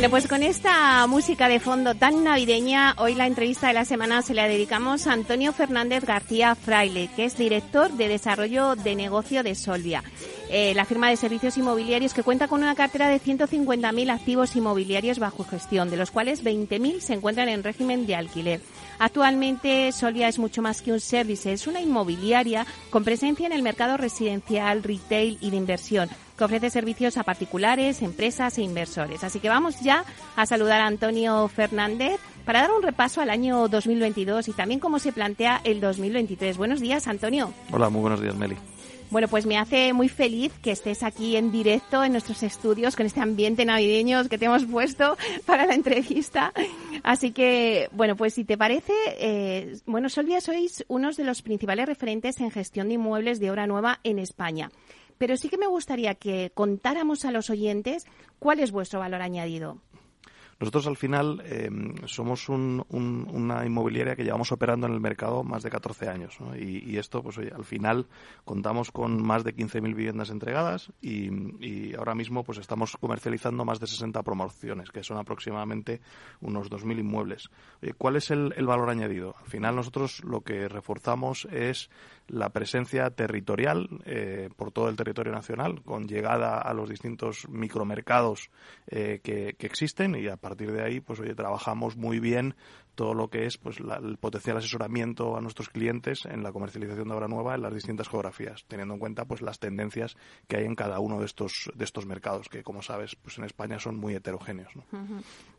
Bueno, pues con esta música de fondo tan navideña, hoy la entrevista de la semana se la dedicamos a Antonio Fernández García Fraile, que es director de desarrollo de negocio de Solvia, eh, la firma de servicios inmobiliarios que cuenta con una cartera de 150.000 activos inmobiliarios bajo gestión, de los cuales 20.000 se encuentran en régimen de alquiler. Actualmente Solvia es mucho más que un service, es una inmobiliaria con presencia en el mercado residencial, retail y de inversión que ofrece servicios a particulares, empresas e inversores. Así que vamos ya a saludar a Antonio Fernández para dar un repaso al año 2022 y también cómo se plantea el 2023. Buenos días, Antonio. Hola, muy buenos días, Meli. Bueno, pues me hace muy feliz que estés aquí en directo en nuestros estudios con este ambiente navideño que te hemos puesto para la entrevista. Así que, bueno, pues si te parece, eh, bueno, Solvia sois unos de los principales referentes en gestión de inmuebles de obra nueva en España pero sí que me gustaría que contáramos a los oyentes cuál es vuestro valor añadido. Nosotros al final em, somos una inmobiliaria que llevamos operando en el mercado más de 14 años y, esto, pues oye, al final contamos con más de 15.000 viviendas entregadas y, ahora mismo pues estamos comercializando más de 60 promociones, que son aproximadamente unos 2.000 inmuebles. ¿Cuál es el valor añadido? Al final nosotros lo que reforzamos es la presencia territorial eh, por todo el territorio nacional, con llegada a los distintos micromercados eh, que, que, existen y a partir de ahí, pues oye, trabajamos muy bien todo lo que es pues el potencial asesoramiento a nuestros clientes en la comercialización de obra nueva en las distintas geografías, teniendo en cuenta pues las tendencias que hay en cada uno de estos de estos mercados que como sabes pues en España son muy heterogéneos.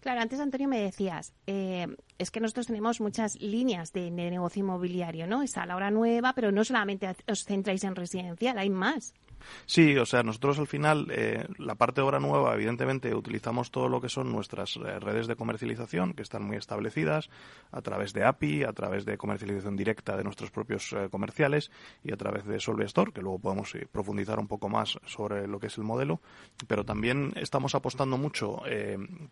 Claro, antes Antonio me decías eh, es que nosotros tenemos muchas líneas de, de negocio inmobiliario, ¿no? Está la obra nueva, pero no solamente os centráis en residencial, hay más. Sí, o sea, nosotros al final, eh, la parte de obra nueva, evidentemente, utilizamos todo lo que son nuestras eh, redes de comercialización, que están muy establecidas, a través de API, a través de comercialización directa de nuestros propios eh, comerciales y a través de Solve Store, que luego podemos profundizar un poco más sobre lo que es el modelo. Pero también estamos apostando mucho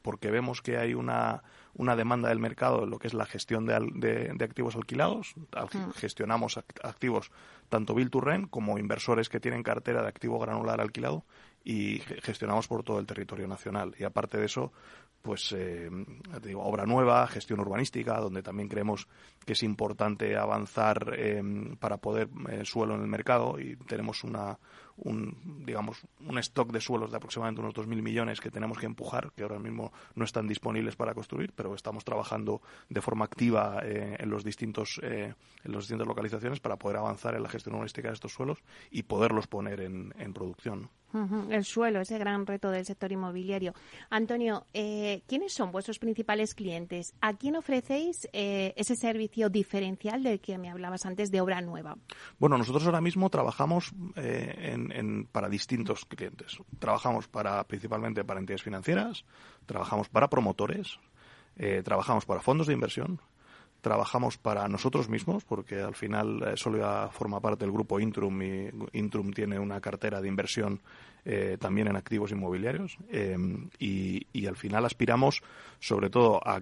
porque vemos que hay una, una demanda del mercado en lo que es la gestión de, de, activos alquilados. Mm. Gestionamos activos tanto Bill to Rent como inversores que tienen cartera de activo granular alquilado y gestionamos por todo el territorio nacional. Y aparte de eso, pues eh, digo, obra nueva, gestión urbanística, donde también creemos que es importante avanzar eh, para poder eh, suelo en el mercado y tenemos una, un, digamos, un stock de suelos de aproximadamente unos 2.000 millones que tenemos que empujar, que ahora mismo no están disponibles para construir, pero estamos trabajando de forma activa eh, en, los distintos, en las distintas localizaciones para poder avanzar en la gestión urbanística de estos suelos y poderlos poner en, en producción. El suelo, ese gran reto del sector inmobiliario. Antonio, ¿quiénes son vuestros principales clientes? ¿A quién ofrecéis ese servicio diferencial del que me hablabas antes de obra nueva? Bueno, nosotros ahora mismo trabajamos eh, en, para distintos clientes. Trabajamos para principalmente para entidades financieras, trabajamos para promotores, trabajamos para fondos de inversión, trabajamos para nosotros mismos, porque al final eh, solo forma parte del grupo Intrum y Intrum tiene una cartera de inversión eh, también en activos inmobiliarios eh, y, al final aspiramos sobre todo a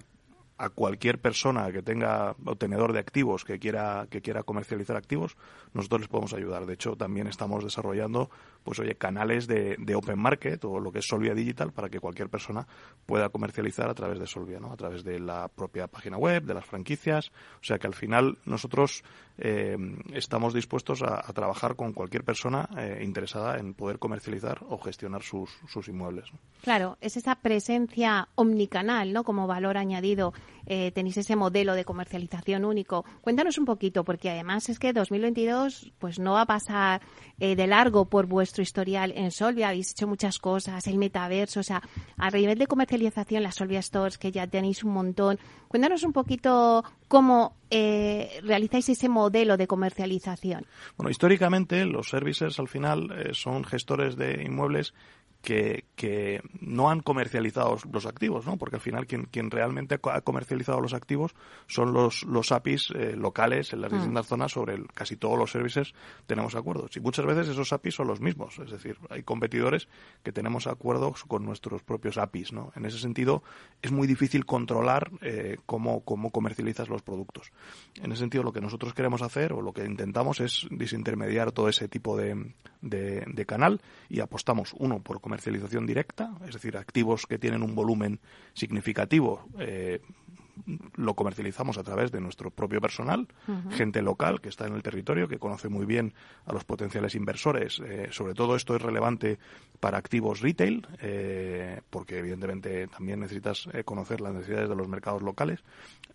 a cualquier persona que tenga obtenedor de activos que quiera que quiera comercializar activos nosotros les podemos ayudar. De hecho también estamos desarrollando pues oye canales de, de open market o lo que es Solvia digital para que cualquier persona pueda comercializar a través de Solvia no a través de la propia página web de las franquicias. O sea que al final nosotros eh, estamos dispuestos a, trabajar con cualquier persona eh, interesada en poder comercializar o gestionar sus, sus inmuebles. Claro, es esa presencia omnicanal, ¿no? Como valor añadido. Eh, tenéis ese modelo de comercialización único. Cuéntanos un poquito, porque además es que 2022 pues no va a pasar de largo por vuestro historial en Solvia. Habéis hecho muchas cosas, el metaverso, o sea, a nivel de comercialización, las Solvia Stores, que ya tenéis un montón, Cuéntanos un poquito cómo eh, realizáis ese modelo de comercialización. Bueno, históricamente los services al final eh, son gestores de inmuebles que, que, no han comercializado los activos, ¿no? Porque al final quien, quien realmente ha comercializado los activos son los, los APIs eh, locales en las mm. distintas zonas sobre el, casi todos los servicios tenemos acuerdos. Y muchas veces esos APIs son los mismos. Es decir, hay competidores que tenemos acuerdos con nuestros propios APIs, ¿no? En ese sentido, es muy difícil controlar eh, cómo, cómo comercializas los productos. En ese sentido, lo que nosotros queremos hacer o lo que intentamos es desintermediar todo ese tipo de, de, de canal y apostamos, uno, por comercialización directa, es decir, activos que tienen un volumen significativo, eh, lo comercializamos a través de nuestro propio personal, gente local que está en el territorio, que conoce muy bien a los potenciales inversores. Eh, sobre todo esto es relevante para activos retail, eh, porque evidentemente también necesitas conocer las necesidades de los mercados locales,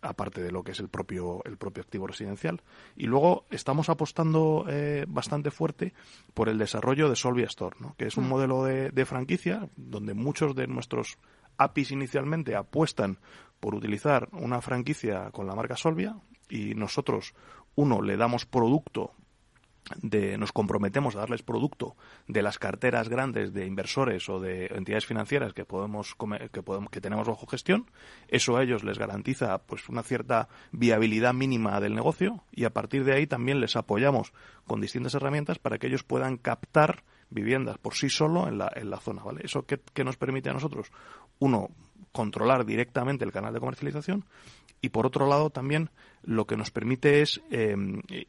aparte de lo que es el propio, el propio activo residencial. Y luego estamos apostando bastante fuerte por el desarrollo de Solvia Store, que es un mm. modelo de franquicia donde muchos de nuestros APIs inicialmente apuestan por utilizar una franquicia con la marca Solvia y nosotros, uno, le damos producto de, nos comprometemos a darles producto de las carteras grandes de inversores o de entidades financieras que podemos que podemos que tenemos bajo gestión eso a ellos les garantiza pues una cierta viabilidad mínima del negocio y a partir de ahí también les apoyamos con distintas herramientas para que ellos puedan captar viviendas por sí solo en la, en la zona, ¿vale? Eso que, nos permite a nosotros, uno, controlar directamente el canal de comercialización y por otro lado también lo que nos permite es eh,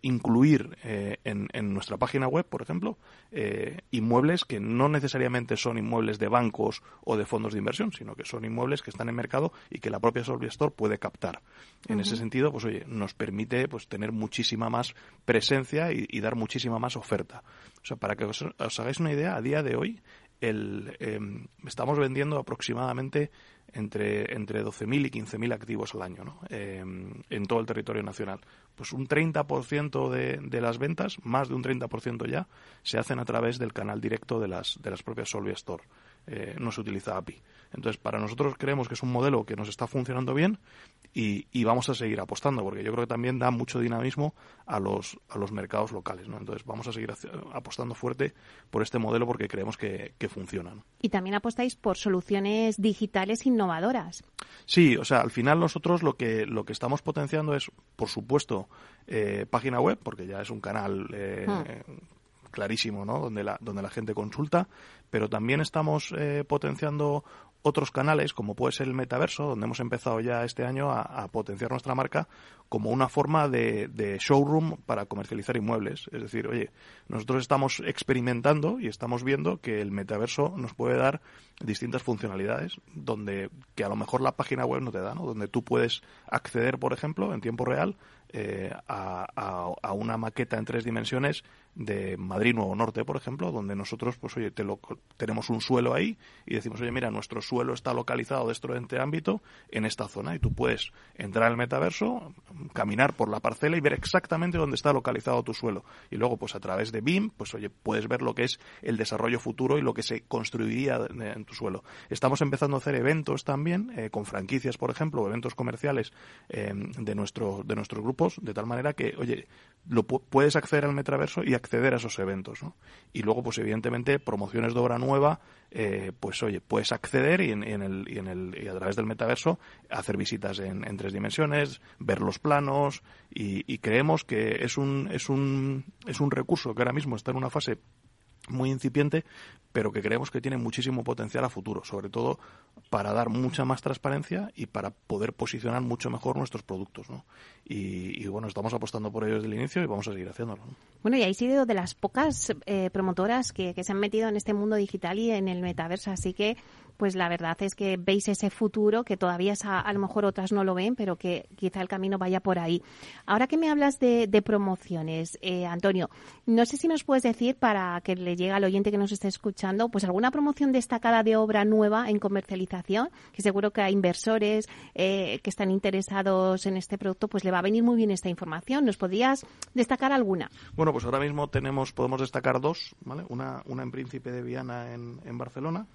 incluir eh, en, en, nuestra página web, por ejemplo, eh, inmuebles que no necesariamente son inmuebles de bancos o de fondos de inversión, sino que son inmuebles que están en mercado y que la propia Solvia Store puede captar. En ese sentido, pues oye, nos permite pues tener muchísima más presencia y, dar muchísima más oferta. O sea, para que os, hagáis una idea, a día de hoy el, em, estamos vendiendo aproximadamente entre, entre 12.000 y 15.000 activos al año ¿no? Em, en todo el territorio nacional. Pues un 30% de, de las ventas, más de un 30% ya, se hacen a través del canal directo de las, de las propias Solvia Store. Eh, no se utiliza API. Entonces, para nosotros creemos que es un modelo que nos está funcionando bien y, y, vamos a seguir apostando, porque yo creo que también da mucho dinamismo a los, a los mercados locales. ¿no? Entonces, vamos a seguir apostando fuerte por este modelo porque creemos que, que funciona. Y también apostáis por soluciones digitales innovadoras. Sí, o sea, al final nosotros lo que, lo que estamos potenciando es, por supuesto, eh, página web, porque ya es un canal eh, hmm clarísimo, ¿no? Donde la, donde la gente consulta, pero también estamos eh, potenciando otros canales, como puede ser el metaverso, donde hemos empezado ya este año a, potenciar nuestra marca como una forma de, de, showroom para comercializar inmuebles. Es decir, oye, nosotros estamos experimentando y estamos viendo que el metaverso nos puede dar distintas funcionalidades, donde que a lo mejor la página web no te da, ¿no? Donde tú puedes acceder, por ejemplo, en tiempo real eh, a, a, una maqueta en tres dimensiones de Madrid Nuevo Norte, por ejemplo, donde nosotros, pues oye, te lo, tenemos un suelo ahí y decimos, oye, mira, nuestro suelo está localizado dentro de este ámbito, en esta zona, y tú puedes entrar al metaverso, caminar por la parcela y ver exactamente dónde está localizado tu suelo. Y luego, pues a través de BIM, pues oye, puedes ver lo que es el desarrollo futuro y lo que se construiría en tu suelo. Estamos empezando a hacer eventos también, eh, con franquicias, por ejemplo, eventos comerciales eh, de, nuestro, de nuestros de tal manera que, oye, lo puedes acceder al metaverso y acceder a esos eventos, ¿no? Y luego, pues evidentemente, promociones de obra nueva, eh, pues oye, puedes acceder y, en, el, y, en el, y a través del metaverso hacer visitas en, en tres dimensiones, ver los planos y, creemos que es un, es, un, es un recurso que ahora mismo está en una fase muy incipiente, pero que creemos que tiene muchísimo potencial a futuro, sobre todo para dar mucha más transparencia y para poder posicionar mucho mejor nuestros productos. ¿no? Y, bueno, estamos apostando por ello desde el inicio y vamos a seguir haciéndolo. Bueno, y habéis sido de las pocas eh, promotoras que, que, se han metido en este mundo digital y en el metaverso, así que pues la verdad es que veis ese futuro que todavía a, lo mejor otras no lo ven, pero que quizá el camino vaya por ahí. Ahora que me hablas de, promociones, eh, Antonio, no sé si nos puedes decir para que le llegue al oyente que nos esté escuchando, pues alguna promoción destacada de obra nueva en comercialización, que seguro que a inversores eh, que están interesados en este producto, pues le va a venir muy bien esta información. ¿Nos podrías destacar alguna? Bueno, pues ahora mismo tenemos, podemos destacar dos, ¿vale? Una, una en Príncipe de Viana en Barcelona,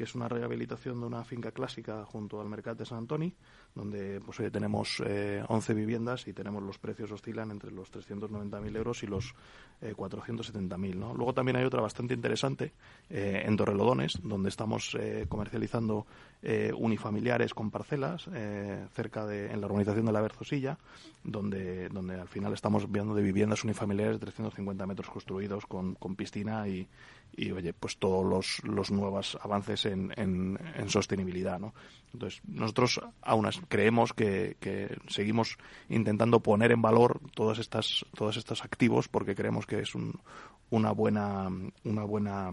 que es una rehabilitación de una finca clásica junto al Mercat de Sant Antoni, donde pues hoy tenemos eh, 11 viviendas y tenemos los precios oscilan entre los 390.000 euros y los eh, 470.000. ¿no? Luego también hay otra bastante interesante eh, en Torrelodones, donde estamos eh, comercializando eh, unifamiliares con parcelas eh, cerca de en la urbanización de la Berzosilla, donde, donde al final estamos viendo de viviendas unifamiliares de 350 metros construidos con, con piscina y, y oye, pues todos los, los nuevos avances en, en, en sostenibilidad, ¿no? Entonces, nosotros aún creemos que, que, seguimos intentando poner en valor todas estas, todos estos activos porque creemos que es un, una buena, una buena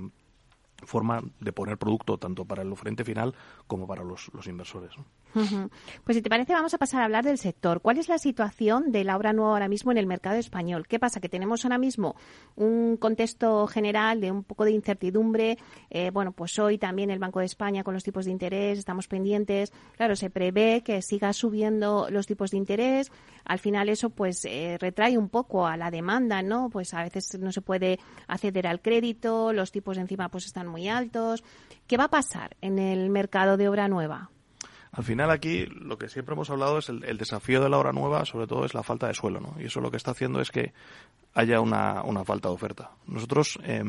forma de poner producto tanto para el frente final como para los, los inversores. Pues si te parece, vamos a pasar a hablar del sector. ¿Cuál es la situación de la obra nueva ahora mismo en el mercado español? ¿Qué pasa? Que tenemos ahora mismo un contexto general de un poco de incertidumbre. Eh, bueno, pues hoy también el Banco de España con los tipos de interés, estamos pendientes. Claro, se prevé que siga subiendo los tipos de interés. Al final eso pues eh, retrae un poco a la demanda, ¿no? Pues a veces no se puede acceder al crédito, los tipos encima pues están muy altos. ¿Qué va a pasar en el mercado de obra nueva? Al final aquí lo que siempre hemos hablado es el, desafío de la obra nueva, sobre todo es la falta de suelo, ¿no? Y eso lo que está haciendo es que haya una, una falta de oferta. Nosotros, eh,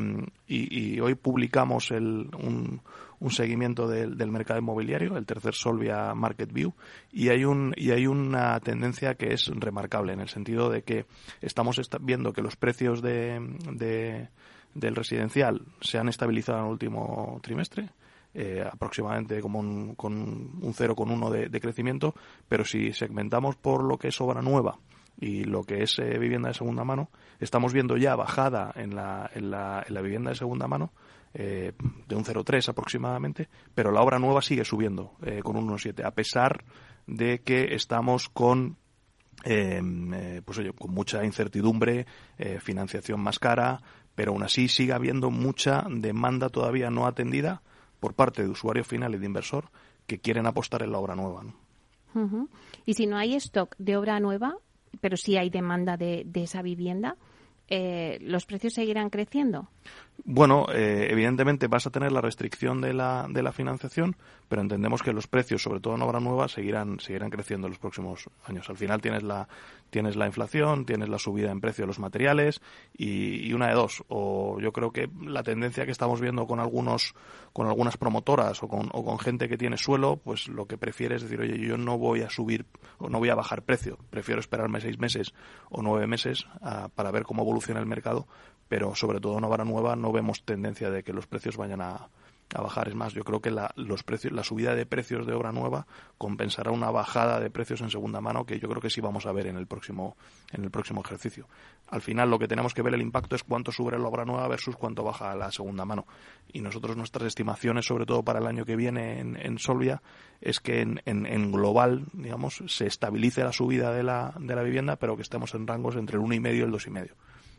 y, y, hoy publicamos el, un, un seguimiento del, del, mercado inmobiliario, el tercer Solvia Market View, y hay, un, y hay una tendencia que es remarcable en el sentido de que estamos viendo que los precios de, de del residencial se han estabilizado en el último trimestre, eh, aproximadamente como un, con un 0,1 de, de crecimiento, pero si segmentamos por lo que es obra nueva y lo que es eh, vivienda de segunda mano, estamos viendo ya bajada en la, en la, en la vivienda de segunda mano eh, de un 0,3 aproximadamente, pero la obra nueva sigue subiendo eh, con un 1,7, a pesar de que estamos con pues oye, con mucha incertidumbre, financiación más cara, pero aún así sigue habiendo mucha demanda todavía no atendida por parte de usuario final y de inversor que quieren apostar en la obra nueva. ¿no? Y si no hay stock de obra nueva, pero sí hay demanda de, de esa vivienda, eh, ¿los precios seguirán creciendo? Bueno, eh, evidentemente vas a tener la restricción de la, de la financiación, pero entendemos que los precios, sobre todo en obra nueva, seguirán, seguirán creciendo en los próximos años. Al final tienes la, tienes la inflación, tienes la subida en precio de los materiales y, una de dos. O yo creo que la tendencia que estamos viendo con algunos, con algunas promotoras o con, o con gente que tiene suelo, pues lo que prefiere es decir, oye, yo no voy a subir o no voy a bajar precio, prefiero esperarme seis meses o nueve meses a, para ver cómo evoluciona el mercado pero sobre todo en obra nueva no vemos tendencia de que los precios vayan a, a bajar. Es más, yo creo que la, los precios, la subida de precios de obra nueva compensará una bajada de precios en segunda mano que yo creo que sí vamos a ver en el próximo, en el próximo ejercicio. Al final lo que tenemos que ver el impacto es cuánto sube la obra nueva versus cuánto baja la segunda mano. Y nosotros nuestras estimaciones, sobre todo para el año que viene en, en Solvia, es que en, en, global, digamos, se estabilice la subida de la, de la vivienda, pero que estemos en rangos entre el 1,5 y el 2,5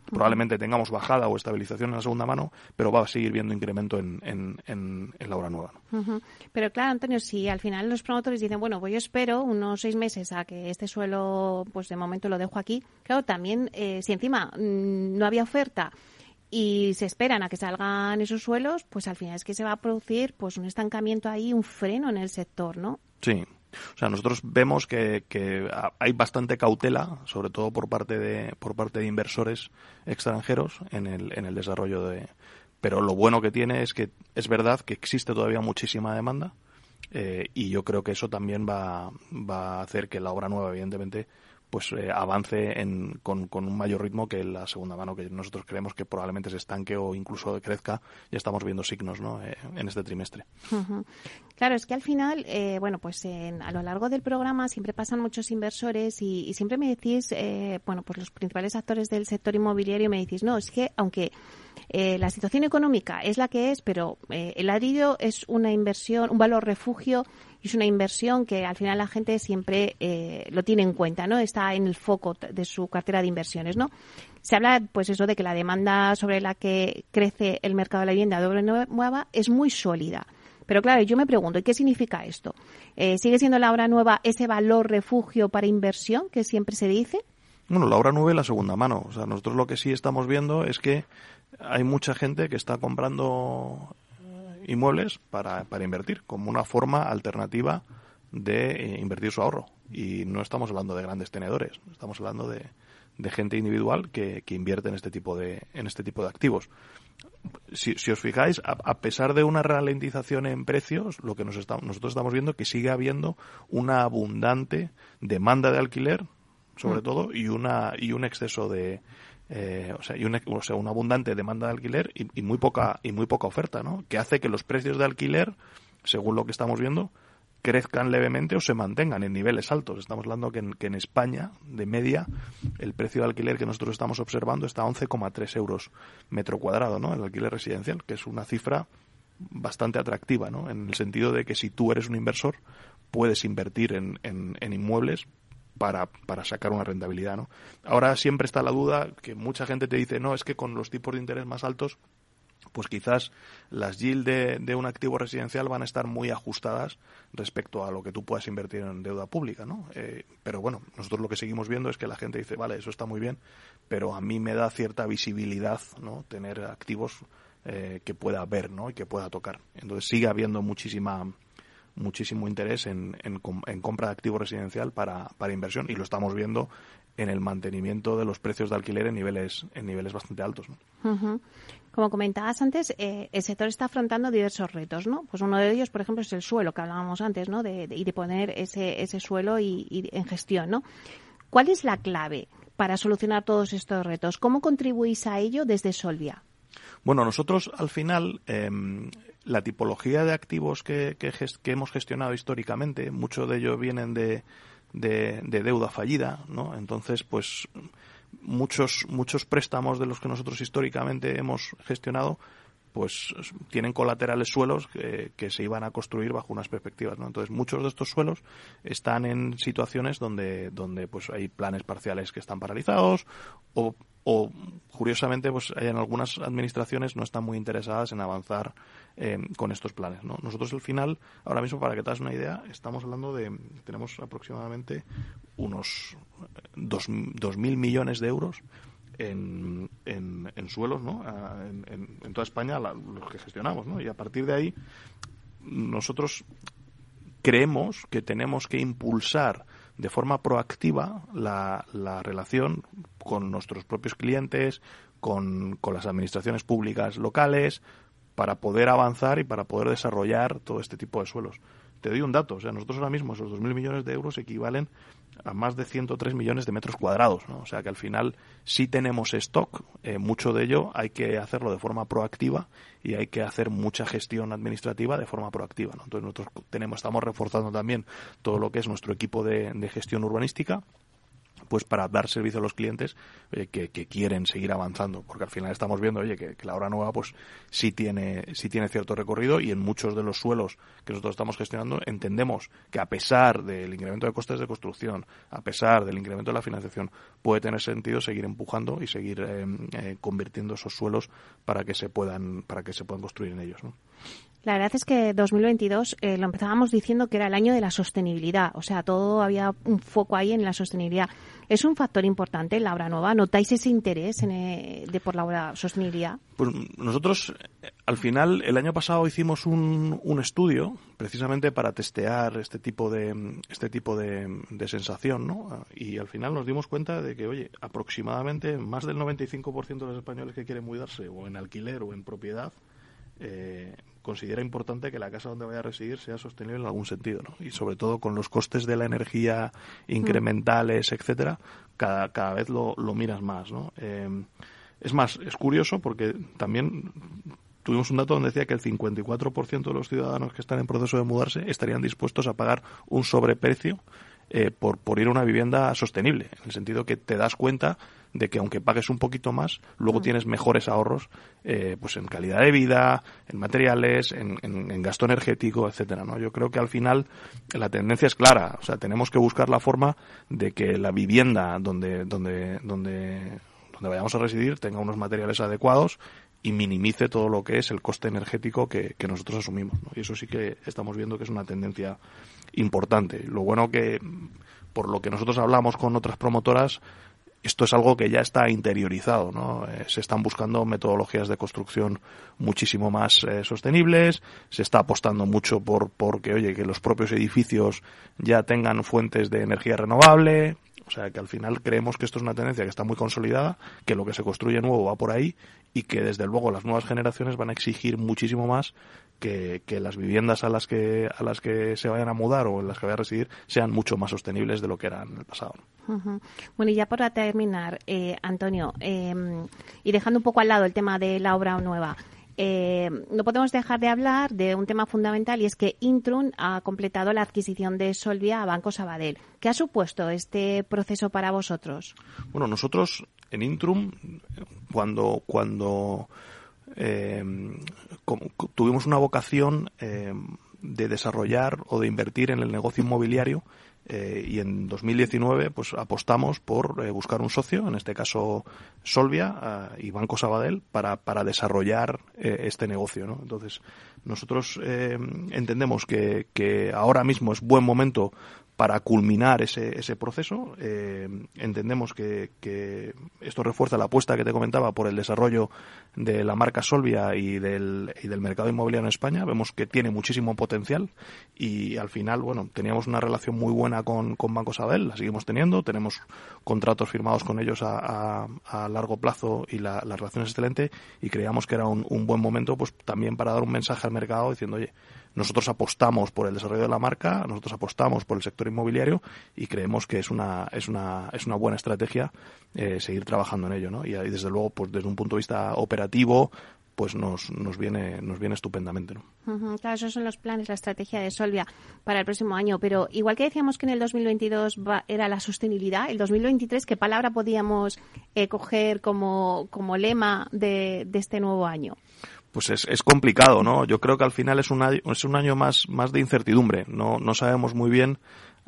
probablemente tengamos bajada o estabilización en la segunda mano, pero va a seguir viendo incremento en, en, en, en la obra nueva. ¿no? Uh -huh. Pero claro, Antonio, si al final los promotores dicen, bueno, pues yo espero unos seis meses a que este suelo, pues de momento lo dejo aquí, claro, también eh, si encima mmm, no había oferta y se esperan a que salgan esos suelos, pues al final es que se va a producir pues un estancamiento ahí, un freno en el sector, ¿no? Sí, o sea, nosotros vemos que, que, hay bastante cautela, sobre todo por parte de, por parte de inversores extranjeros en el, en el desarrollo de. Pero lo bueno que tiene es que es verdad que existe todavía muchísima demanda eh, y yo creo que eso también va, va a hacer que la obra nueva, evidentemente, pues eh, avance en, con, con, un mayor ritmo que la segunda mano, que nosotros creemos que probablemente se estanque o incluso crezca. Ya estamos viendo signos ¿no? eh, en este trimestre. Claro, es que al final, eh, bueno, pues en, a lo largo del programa siempre pasan muchos inversores y, y siempre me decís, eh, bueno, pues los principales actores del sector inmobiliario me decís, no, es que aunque eh, la situación económica es la que es, pero eh, el ladrillo es una inversión, un valor refugio y es una inversión que al final la gente siempre eh, lo tiene en cuenta, ¿no? Está en el foco de su cartera de inversiones, ¿no? Se habla, pues eso, de que la demanda sobre la que crece el mercado de la vivienda de obra nueva es muy sólida. Pero claro, yo me pregunto, ¿y qué significa esto? Eh, ¿Sigue siendo la obra nueva ese valor refugio para inversión que siempre se dice? Bueno, la obra nueva y la segunda mano. O sea, nosotros lo que sí estamos viendo es que hay mucha gente que está comprando inmuebles para, para invertir, como una forma alternativa de eh, invertir su ahorro. Y no estamos hablando de grandes tenedores, estamos hablando de, de gente individual que, que, invierte en este tipo de, en este tipo de activos. Si, si os fijáis, a, a, pesar de una ralentización en precios, lo que nos está, nosotros estamos viendo es que sigue habiendo una abundante demanda de alquiler, sobre mm. todo, y una y un exceso de, eh, o sea, y una, o sea, una abundante demanda de alquiler y, y, muy poca y muy poca oferta, ¿no? Que hace que los precios de alquiler, según lo que estamos viendo, crezcan levemente o se mantengan en niveles altos. Estamos hablando que en, que en España, de media, el precio de alquiler que nosotros estamos observando está a 11,3 euros metro cuadrado, ¿no? El alquiler residencial, que es una cifra bastante atractiva, ¿no? En el sentido de que si tú eres un inversor, puedes invertir en, en, en inmuebles para, para sacar una rentabilidad. ¿no? Ahora siempre está la duda que mucha gente te dice, no, es que con los tipos de interés más altos, pues quizás las yield de, de, un activo residencial van a estar muy ajustadas respecto a lo que tú puedas invertir en deuda pública, ¿no? Eh, pero bueno, nosotros lo que seguimos viendo es que la gente dice, vale, eso está muy bien, pero a mí me da cierta visibilidad, ¿no? Tener activos eh, que pueda ver, ¿no? Y que pueda tocar. Entonces sigue habiendo muchísima muchísimo interés en, en, en compra de activo residencial para, para, inversión y lo estamos viendo en el mantenimiento de los precios de alquiler en niveles en niveles bastante altos. ¿no? Uh -huh. Como comentabas antes, eh, el sector está afrontando diversos retos, ¿no? Pues uno de ellos, por ejemplo, es el suelo que hablábamos antes, ¿no? De, de, y de poner ese, ese suelo y, y en gestión, ¿no? ¿Cuál es la clave para solucionar todos estos retos? ¿Cómo contribuís a ello desde Solvia? Bueno, nosotros al final eh, la tipología de activos que, que, hemos gestionado históricamente, muchos de ellos vienen de, de, de, deuda fallida, ¿no? Entonces, pues muchos muchos préstamos de los que nosotros históricamente hemos gestionado pues tienen colaterales suelos que, se iban a construir bajo unas perspectivas, ¿no? Entonces muchos de estos suelos están en situaciones donde donde pues hay planes parciales que están paralizados o curiosamente pues hay en algunas administraciones no están muy interesadas en avanzar eh, con estos planes ¿no? nosotros al final ahora mismo para que te hagas una idea estamos hablando de tenemos aproximadamente unos dos, dos mil millones de euros en, en, suelos ¿no? en, toda España los que gestionamos ¿no? y a partir de ahí nosotros creemos que tenemos que impulsar de forma proactiva la, la relación con nuestros propios clientes, con, con, las administraciones públicas locales, para poder avanzar y para poder desarrollar todo este tipo de suelos. Te doy un dato, o sea, nosotros ahora mismo esos 2.000 millones de euros equivalen a más de 103 millones de metros cuadrados, ¿no? O sea que al final sí tenemos stock, eh, mucho de ello hay que hacerlo de forma proactiva y hay que hacer mucha gestión administrativa de forma proactiva, ¿no? Entonces nosotros tenemos, estamos reforzando también todo lo que es nuestro equipo de, de gestión urbanística pues para dar servicio a los clientes eh, que, quieren seguir avanzando, porque al final estamos viendo, oye, que, que, la obra nueva pues sí tiene, sí tiene cierto recorrido y en muchos de los suelos que nosotros estamos gestionando entendemos que a pesar del incremento de costes de construcción, a pesar del incremento de la financiación, puede tener sentido seguir empujando y seguir eh, eh, convirtiendo esos suelos para que se puedan, para que se puedan construir en ellos, ¿no? La verdad es que 2022 eh, lo empezábamos diciendo que era el año de la sostenibilidad, o sea, todo había un foco ahí en la sostenibilidad. ¿Es un factor importante en la obra nueva? ¿Notáis ese interés en, eh, de por la obra sostenibilidad? Pues nosotros, al final, el año pasado hicimos un, un estudio precisamente para testear este tipo de este tipo de, de, sensación, ¿no? Y al final nos dimos cuenta de que, oye, aproximadamente más del 95% de los españoles que quieren mudarse o en alquiler o en propiedad eh, considera importante que la casa donde vaya a residir sea sostenible en algún sentido, ¿no? Y sobre todo con los costes de la energía incrementales, etcétera, cada, cada vez lo, lo miras más, ¿no? Eh, es más, es curioso porque también tuvimos un dato donde decía que el 54% de los ciudadanos que están en proceso de mudarse estarían dispuestos a pagar un sobreprecio eh, por, por ir a una vivienda sostenible, en el sentido que te das cuenta de que aunque pagues un poquito más, luego mm. tienes mejores ahorros eh, pues en calidad de vida, en materiales, en, en, en, gasto energético, etcétera, ¿no? Yo creo que al final la tendencia es clara, o sea, tenemos que buscar la forma de que la vivienda donde donde donde donde vayamos a residir tenga unos materiales adecuados y minimice todo lo que es el coste energético que, que nosotros asumimos. ¿no? Y eso sí que estamos viendo que es una tendencia importante. Lo bueno que, por lo que nosotros hablamos con otras promotoras, esto es algo que ya está interiorizado, ¿no? Eh, se están buscando metodologías de construcción muchísimo más eh, sostenibles, se está apostando mucho por, porque, oye, que los propios edificios ya tengan fuentes de energía renovable, o sea, que al final creemos que esto es una tendencia que está muy consolidada, que lo que se construye nuevo va por ahí y que desde luego las nuevas generaciones van a exigir muchísimo más que, las viviendas a las que a las que se vayan a mudar o en las que vayan a residir sean mucho más sostenibles de lo que eran en el pasado. Bueno, y ya para terminar, eh, Antonio, em, y dejando un poco al lado el tema de la obra nueva, eh, no podemos dejar de hablar de un tema fundamental y es que Intrum ha completado la adquisición de Solvia a Banco Sabadell. ¿Qué ha supuesto este proceso para vosotros? Bueno, nosotros en Intrum, cuando, cuando eh, tuvimos una vocación eh, de desarrollar o de invertir en el negocio inmobiliario, eh, y en 2019 pues apostamos por eh, buscar un socio, en este caso Solvia y Banco Sabadell, para, para desarrollar eh, este negocio. ¿no? Entonces, nosotros entendemos que, que ahora mismo es buen momento para culminar ese, ese proceso. Eh, entendemos que, esto refuerza la apuesta que te comentaba por el desarrollo de la marca Solvia y del, y del mercado inmobiliario en España. Vemos que tiene muchísimo potencial y al final, bueno, teníamos una relación muy buena con, con Banco Sabadell, la seguimos teniendo, tenemos contratos firmados con ellos a, a, largo plazo y la, la, relación es excelente y creíamos que era un, un buen momento pues también para dar un mensaje al mercado diciendo, oye, nosotros apostamos por el desarrollo de la marca, nosotros apostamos por el sector inmobiliario y creemos que es una, es una, es una buena estrategia eh, seguir trabajando en ello, ¿no? Y, desde luego, pues desde un punto de vista operativo, pues nos, nos viene nos viene estupendamente. ¿no? claro, esos son los planes, la estrategia de Solvia para el próximo año. Pero igual que decíamos que en el 2022 era la sostenibilidad, el 2023, ¿qué palabra podíamos eh, coger como, como lema de, de este nuevo año? Pues es, es complicado, ¿no? Yo creo que al final es un año, es un año más, más de incertidumbre. No, no sabemos muy bien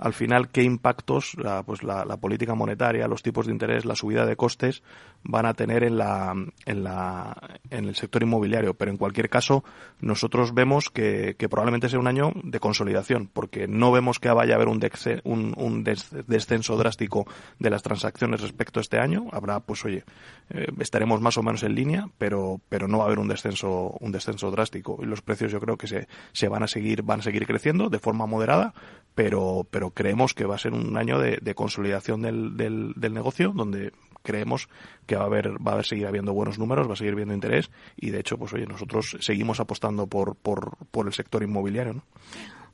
al final qué impactos la, pues la, la, política monetaria, los tipos de interés, la subida de costes van a tener en la, en la en el sector inmobiliario. Pero en cualquier caso, nosotros vemos que, que probablemente sea un año de consolidación, porque no vemos que vaya a haber un, un, un descenso drástico de las transacciones respecto a este año. Habrá, pues oye, eh, estaremos más o menos en línea, pero, pero no va a haber un descenso, un descenso drástico. Y los precios yo creo que se, se van a seguir, van a seguir creciendo de forma moderada, pero, pero creemos que va a ser un año de, consolidación del, del, del, negocio, donde creemos que va a haber, va a seguir habiendo buenos números, va a seguir viendo interés y de hecho, pues oye, nosotros seguimos apostando por, por, por el sector inmobiliario, ¿no?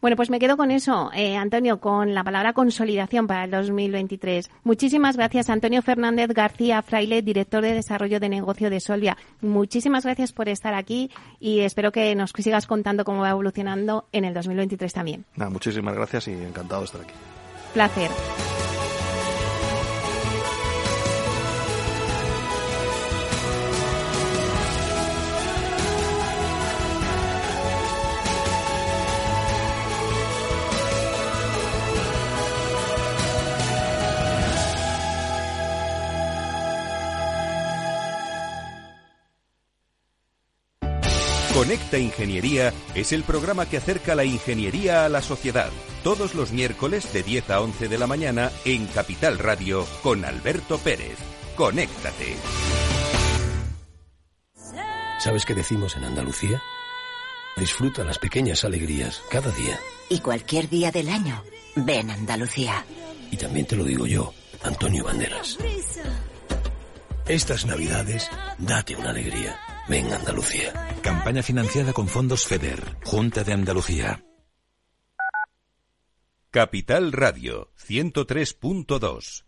Bueno, pues me quedo con eso, eh, Antonio, con la palabra consolidación para el 2023. Muchísimas gracias, Antonio Fernández García Fraile, director de Desarrollo de Negocio de Solvia. Muchísimas gracias por estar aquí y espero que nos sigas contando cómo va evolucionando en el 2023 también. Muchísimas gracias y encantado de estar aquí. Placer. Conecta Ingeniería es el programa que acerca la ingeniería a la sociedad. Todos los miércoles de 10 a 11 de la mañana en Capital Radio con Alberto Pérez. Conéctate. ¿Sabes qué decimos en Andalucía? Disfruta las pequeñas alegrías cada día. Y cualquier día del año. Ven Andalucía. Y también te lo digo yo, Antonio Banderas. Estas navidades, date una alegría. Ven Andalucía. Campaña financiada con fondos FEDER, Junta de Andalucía. Capital Radio 103.2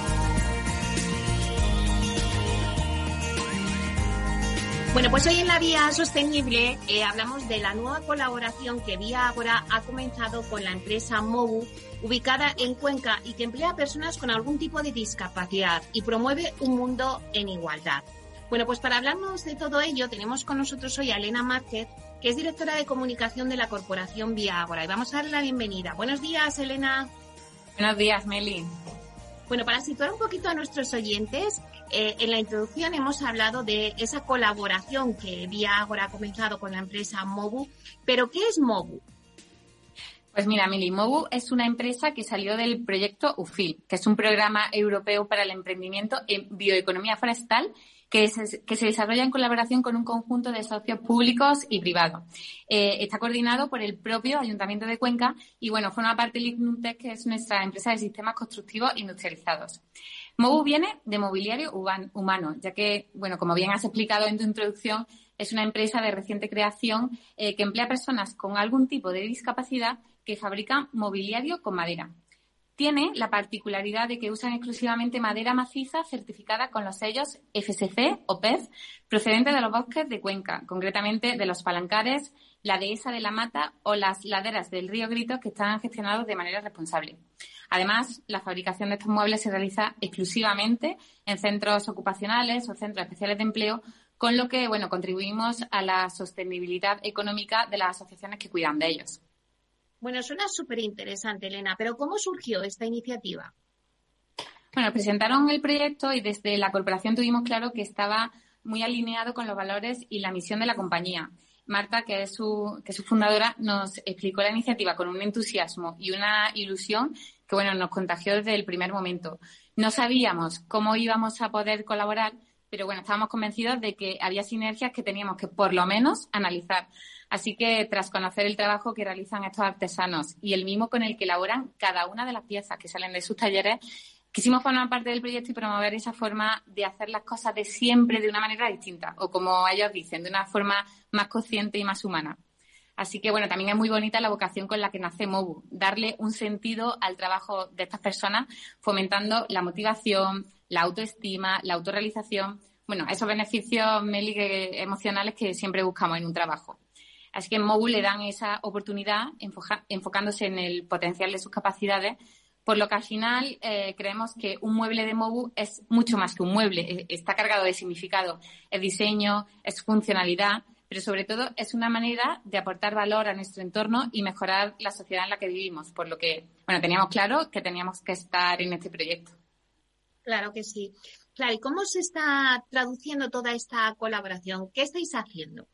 Bueno, pues hoy en la Vía Sostenible eh, hablamos de la nueva colaboración que Vía Agora ha comenzado con la empresa Mobu, ubicada en Cuenca y que emplea a personas con algún tipo de discapacidad y promueve un mundo en igualdad. Bueno, pues para hablarnos de todo ello tenemos con nosotros hoy a Elena Márquez, que es directora de comunicación de la corporación Vía Agora. Y vamos a darle la bienvenida. Buenos días, Elena. Buenos días, Meli. Bueno, para situar un poquito a nuestros oyentes, eh, en la introducción hemos hablado de esa colaboración que Vía Agora ha comenzado con la empresa Mobu, pero ¿qué es Mobu? Pues mira, Mili, Mobu es una empresa que salió del proyecto UFIL, que es un programa europeo para el emprendimiento en bioeconomía forestal que se, desarrolla en colaboración con un conjunto de socios públicos y privados. Eh, está coordinado por el propio Ayuntamiento de Cuenca y, bueno, forma parte del ICNUTEC, que es nuestra empresa de sistemas constructivos industrializados. MOBU viene de mobiliario humano, ya que, bueno, como bien has explicado en tu introducción, es una empresa de reciente creación eh, que emplea personas con algún tipo de discapacidad que fabrican mobiliario con madera. Tiene la particularidad de que usan exclusivamente madera maciza certificada con los sellos FSC o PEF procedente de los bosques de Cuenca, concretamente de los Palancares, la Dehesa de la Mata o las laderas del río Grito que están gestionados de manera responsable. Además, la fabricación de estos muebles se realiza exclusivamente en centros ocupacionales o centros especiales de empleo, con lo que, bueno, contribuimos a la sostenibilidad económica de las asociaciones que cuidan de ellos. Bueno, suena súper interesante, Elena, pero ¿cómo surgió esta iniciativa? Bueno, presentaron el proyecto y desde la corporación tuvimos claro que estaba muy alineado con los valores y la misión de la compañía. Marta, que es su, que es su fundadora, nos explicó la iniciativa con un entusiasmo y una ilusión que bueno, nos contagió desde el primer momento. No sabíamos cómo íbamos a poder colaborar, pero bueno, estábamos convencidos de que había sinergias que teníamos que por lo menos analizar. Así que tras conocer el trabajo que realizan estos artesanos y el mismo con el que elaboran cada una de las piezas que salen de sus talleres, quisimos formar parte del proyecto y promover esa forma de hacer las cosas de siempre de una manera distinta, o como ellos dicen, de una forma más consciente y más humana. Así que, bueno, también es muy bonita la vocación con la que nace MOBU, darle un sentido al trabajo de estas personas, fomentando la motivación, la autoestima, la autorrealización, bueno, esos beneficios emocionales que siempre buscamos en un trabajo. Así que en MOBU le dan esa oportunidad enfocándose en el potencial de sus capacidades, por lo que al final eh, creemos que un mueble de MOBU es mucho más que un mueble, e, está cargado de significado, es diseño, es funcionalidad, pero sobre todo es una manera de aportar valor a nuestro entorno y mejorar la sociedad en la que vivimos, por lo que, bueno, teníamos claro que teníamos que estar en este proyecto. Claro que sí. Claro, ¿y cómo se está traduciendo toda esta colaboración? ¿Qué estáis haciendo?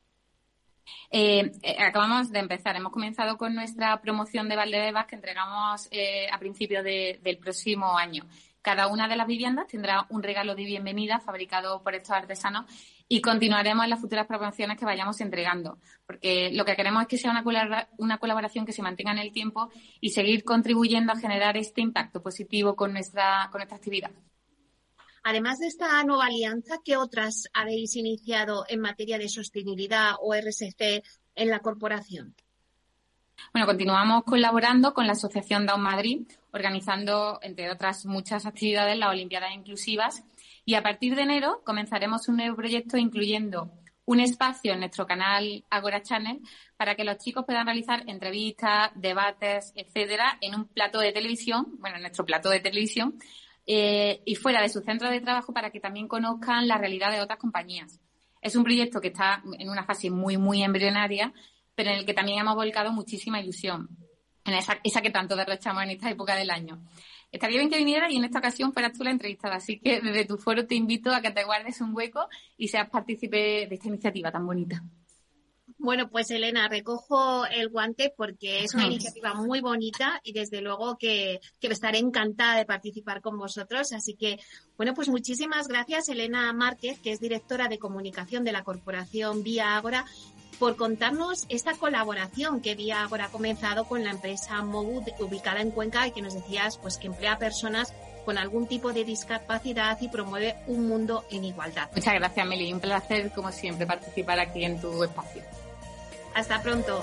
Eh, eh, acabamos de empezar. Hemos comenzado con nuestra promoción de Valdebebas que entregamos eh, a principios del próximo año. Cada una de las viviendas tendrá un regalo de bienvenida fabricado por estos artesanos y continuaremos en las futuras promociones que vayamos entregando, porque lo que queremos es que sea una, colaboración que se mantenga en el tiempo y seguir contribuyendo a generar este impacto positivo con nuestra, con nuestra actividad. Además de esta nueva alianza, ¿qué otras habéis iniciado en materia de sostenibilidad o RSC en la corporación? Bueno, continuamos colaborando con la Asociación Down Madrid, organizando, entre otras muchas actividades, las Olimpiadas Inclusivas y a partir de enero comenzaremos un nuevo proyecto incluyendo un espacio en nuestro canal Agora Channel para que los chicos puedan realizar entrevistas, debates, etcétera, en un plato de televisión, bueno, en nuestro plato de televisión, eh, y fuera de su centro de trabajo para que también conozcan la realidad de otras compañías. Es un proyecto que está en una fase muy, muy embrionaria, pero en el que también hemos volcado muchísima ilusión, en esa, esa que tanto derrochamos en esta época del año. Estaría bien que vinieras y en esta ocasión fueras tú la entrevistada, así que desde tu foro te invito a que te guardes un hueco y seas partícipe de esta iniciativa tan bonita. Bueno, pues Elena, recojo el guante porque es una iniciativa muy bonita y desde luego que, que, estaré encantada de participar con vosotros. Así que, bueno, pues muchísimas gracias Elena Márquez, que es directora de comunicación de la corporación Vía Ágora, por contarnos esta colaboración que Vía Ágora ha comenzado con la empresa Mobu ubicada en Cuenca y que nos decías pues que emplea personas con algún tipo de discapacidad y promueve un mundo en igualdad. Muchas gracias, Meli. Un placer, como siempre, participar aquí en tu espacio. Hasta pronto.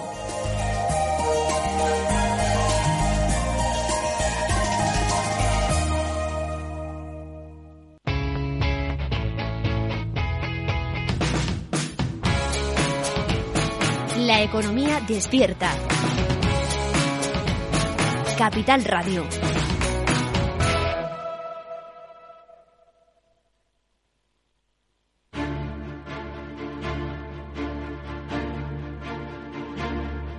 La economía despierta. Capital Radio.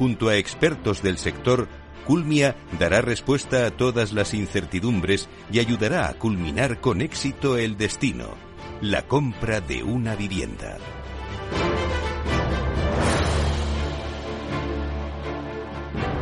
junto a expertos del sector, Culmia dará respuesta a todas las incertidumbres y ayudará a culminar con éxito el destino, la compra de una vivienda.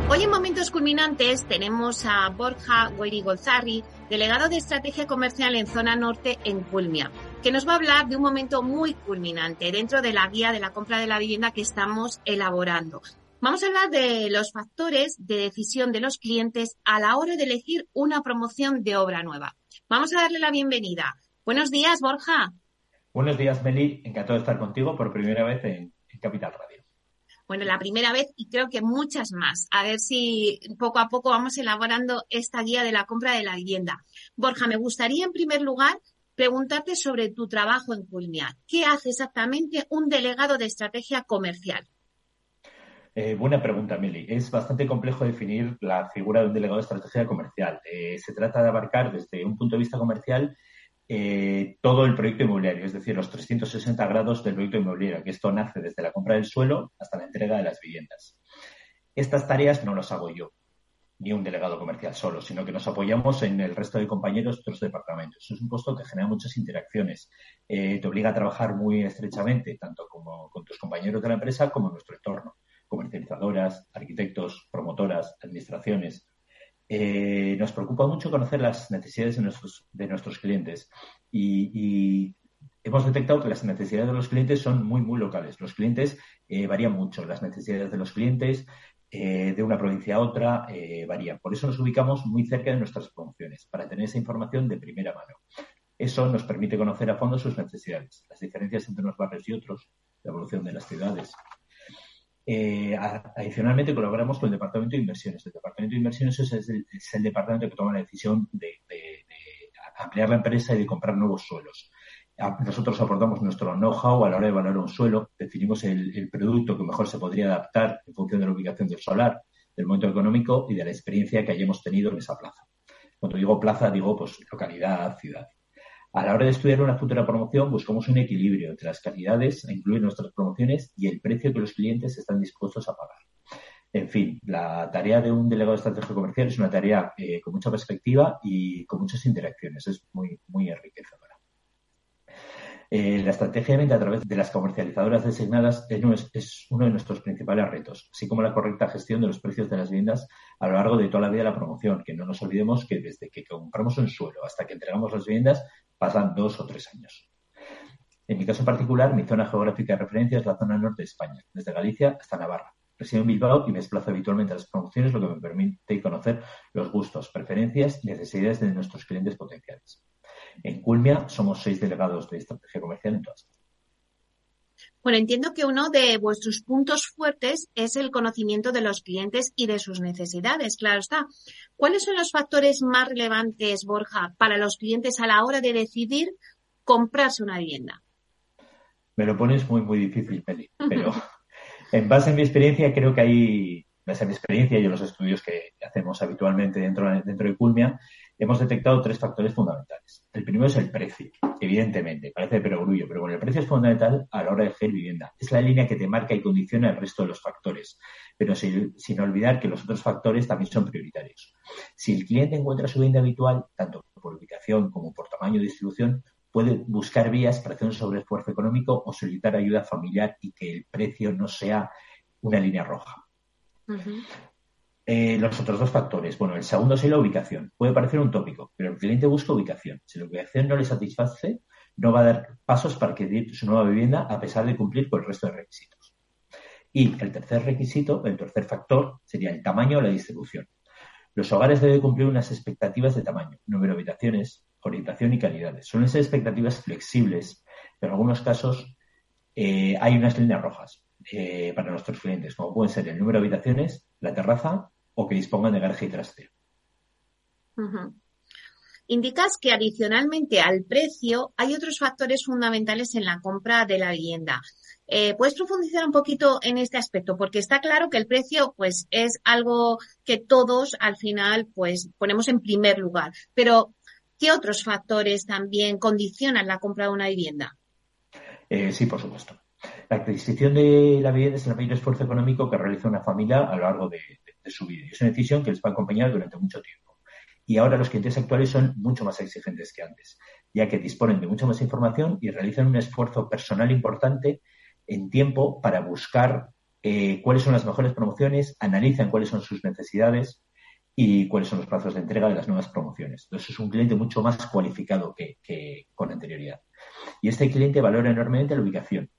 Hoy en Momentos Culminantes tenemos a Borja Guerigolzarri, delegado de Estrategia Comercial en Zona Norte en Culmia, que nos va a hablar de un momento muy culminante dentro de la guía de la compra de la vivienda que estamos elaborando. Vamos a hablar de los factores de decisión de los clientes a la hora de elegir una promoción de obra nueva. Vamos a darle la bienvenida. Buenos días, Borja. Buenos días, Meli. Encantado de estar contigo por primera vez en, Capital Radio. Bueno, la primera vez y creo que muchas más. A ver si poco a poco vamos elaborando esta guía de la compra de la vivienda. Borja, me gustaría en primer lugar preguntarte sobre tu trabajo en Culmia. ¿Qué hace exactamente un delegado de estrategia comercial? Eh, buena pregunta, Mili. Es bastante complejo definir la figura de un delegado de estrategia comercial. Eh, se trata de abarcar desde un punto de vista comercial eh, todo el proyecto inmobiliario, es decir, los 360 grados del proyecto inmobiliario, que esto nace desde la compra del suelo hasta la entrega de las viviendas. Estas tareas no las hago yo, ni un delegado comercial solo, sino que nos apoyamos en el resto de compañeros de otros departamentos. Es un puesto que genera muchas interacciones, te obliga a trabajar muy estrechamente, tanto como con tus compañeros de la empresa como en nuestro entorno comercializadoras, arquitectos, promotoras, administraciones. Eh, nos preocupa mucho conocer las necesidades de nuestros, de nuestros clientes y, hemos detectado que las necesidades de los clientes son muy, muy locales. Los clientes eh, varían mucho. Las necesidades de los clientes eh, de una provincia a otra varían. Por eso nos ubicamos muy cerca de nuestras promociones, para tener esa información de primera mano. Eso nos permite conocer a fondo sus necesidades, las diferencias entre unos barrios y otros, la evolución de las ciudades, eh, adicionalmente, colaboramos con el Departamento de Inversiones. El Departamento de Inversiones es el, departamento que toma la decisión de, ampliar la empresa y de comprar nuevos suelos. Nosotros aportamos nuestro know-how a la hora de valorar un suelo, definimos el, producto que mejor se podría adaptar en función de la ubicación del solar, del momento económico y de la experiencia que hayamos tenido en esa plaza. Cuando digo plaza, digo pues localidad, ciudad. A la hora de estudiar una futura promoción, buscamos un equilibrio entre las calidades a incluir nuestras promociones y el precio que los clientes están dispuestos a pagar. En fin, la tarea de un delegado de estrategia comercial es una tarea eh, con mucha perspectiva y con muchas interacciones. Es muy, muy enriquecedora. Eh, la estrategia de venta a través de las comercializadoras designadas es, uno de nuestros principales retos, así como la correcta gestión de los precios de las viviendas a lo largo de toda la vida de la promoción, que no nos olvidemos que desde que compramos un suelo hasta que entregamos las viviendas pasan dos o tres años. En mi caso particular, mi zona geográfica de referencia es la zona norte de España, desde Galicia hasta Navarra. Resido en Bilbao y me desplazo habitualmente a las promociones, lo que me permite conocer los gustos, preferencias y necesidades de nuestros clientes potenciales. En Culmia somos seis delegados de estrategia comercial en todas. Bueno, entiendo que uno de vuestros puntos fuertes es el conocimiento de los clientes y de sus necesidades, claro está. ¿Cuáles son los factores más relevantes, Borja, para los clientes a la hora de decidir comprarse una vivienda? Me lo pones muy, muy difícil, Peli, pero en base a mi experiencia, creo que hay, en base a mi experiencia y en los estudios que hacemos habitualmente dentro, dentro de Culmia, hemos detectado tres factores fundamentales. El primero es el precio, evidentemente, parece perogrullo, pero bueno, el precio es fundamental a la hora de elegir vivienda. Es la línea que te marca y condiciona el resto de los factores, pero sin, olvidar que los otros factores también son prioritarios. Si el cliente encuentra su vivienda habitual, tanto por ubicación como por tamaño de distribución, puede buscar vías para hacer un sobreesfuerzo económico o solicitar ayuda familiar y que el precio no sea una línea roja. Eh, los otros dos factores. Bueno, el segundo es la ubicación. Puede parecer un tópico, pero el cliente busca ubicación. Si la ubicación no le satisface, no va a dar pasos para adquirir su nueva vivienda a pesar de cumplir con el resto de requisitos. Y el tercer requisito, el tercer factor, sería el tamaño o la distribución. Los hogares deben cumplir unas expectativas de tamaño, número de habitaciones, orientación y calidades. Suelen ser expectativas flexibles, pero en algunos casos eh, hay unas líneas rojas eh, para nuestros clientes, como pueden ser el número de habitaciones, la terraza o que dispongan de garaje y trasteo. Indicas que adicionalmente al precio hay otros factores fundamentales en la compra de la vivienda. Eh, ¿Puedes profundizar un poquito en este aspecto? Porque está claro que el precio, pues, es algo que todos al final, pues, ponemos en primer lugar. Pero ¿Qué otros factores también condicionan la compra de una vivienda? Eh, sí, por supuesto. La adquisición de la vivienda es el mayor esfuerzo económico que realiza una familia a lo largo de, su. Es una decisión que les va a acompañar durante mucho tiempo. Y ahora los clientes actuales son mucho más exigentes que antes, ya que disponen de mucha más información y realizan un esfuerzo personal importante en tiempo para buscar eh, cuáles son las mejores promociones, analizan cuáles son sus necesidades y cuáles son los plazos de entrega de las nuevas promociones. Entonces es un cliente mucho más cualificado que, con anterioridad. Y este cliente valora enormemente la ubicación.